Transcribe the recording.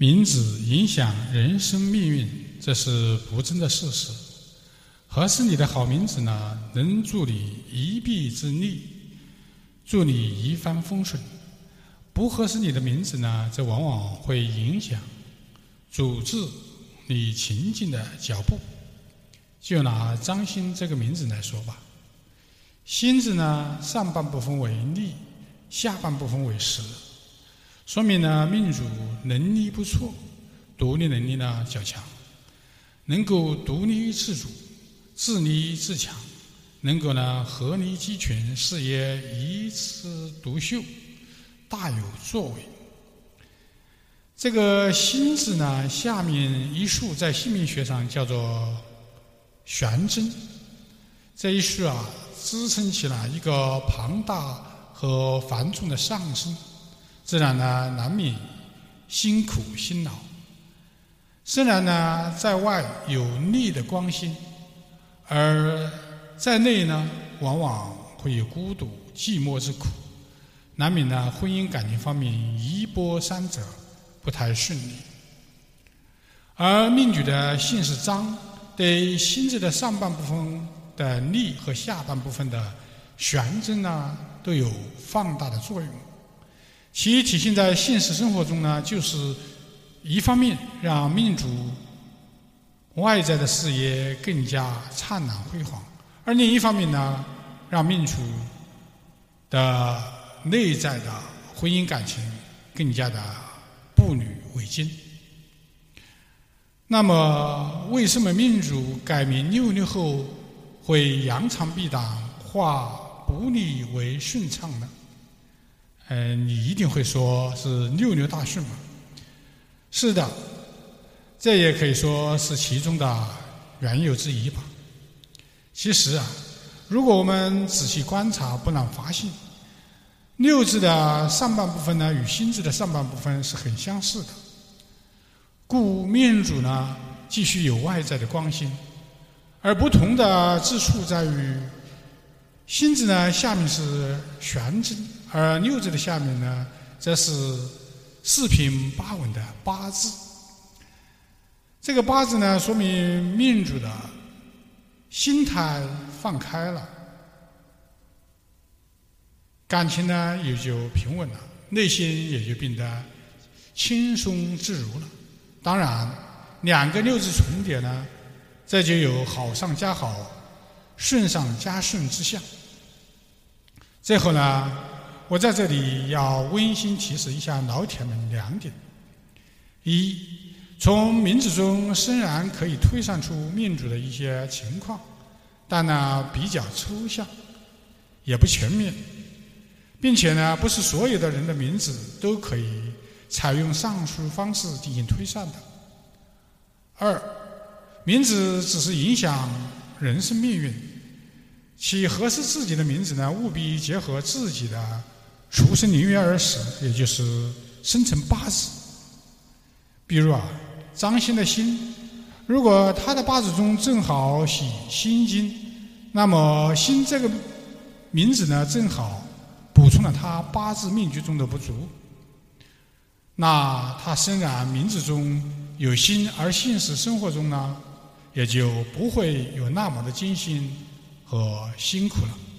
名字影响人生命运，这是不争的事实。合适你的好名字呢，能助你一臂之力，助你一帆风顺；不合适你的名字呢，则往往会影响、阻滞你前进的脚步。就拿张欣这个名字来说吧，心字呢，上半部分为力，下半部分为实，说明呢命主能力不错，独立能力呢较强，能够独立自主、自立自强，能够呢合力集群，事业一枝独秀，大有作为。这个心字呢，下面一竖在姓名学上叫做。玄真这一竖啊，支撑起了一个庞大和繁重的上身，自然呢难免辛苦辛劳。虽然呢在外有利的光鲜，而在内呢往往会有孤独寂寞之苦，难免呢婚姻感情方面一波三折，不太顺利。而命主的姓是张。对心智的上半部分的力和下半部分的悬针呢，都有放大的作用。其体现在现实生活中呢，就是一方面让命主外在的事业更加灿烂辉煌，而另一方面呢，让命主的内在的婚姻感情更加的步履维艰。那么，为什么命主改名六六后会扬长避短，化不利为顺畅呢？嗯，你一定会说是六六大顺嘛？是的，这也可以说是其中的缘由之一吧。其实啊，如果我们仔细观察，不难发现，六字的上半部分呢，与心字的上半部分是很相似的。故命主呢，继续有外在的光心，而不同的之处在于，心字呢下面是玄字，而六字的下面呢，则是四平八稳的八字。这个八字呢，说明命主的心态放开了，感情呢也就平稳了，内心也就变得轻松自如了。当然，两个六字重叠呢，这就有好上加好、顺上加顺之下。最后呢，我在这里要温馨提示一下老铁们两点：一，从名字中虽然可以推算出命主的一些情况，但呢比较抽象，也不全面，并且呢不是所有的人的名字都可以。采用上述方式进行推算的。二，名字只是影响人生命运，起合适自己的名字呢，务必结合自己的出生年月而死，也就是生辰八字。比如啊，张鑫的鑫，如果他的八字中正好喜辛金，那么辛这个名字呢，正好补充了他八字命局中的不足。那他虽然名字中有辛，而现实生活中呢，也就不会有那么的艰辛和辛苦了。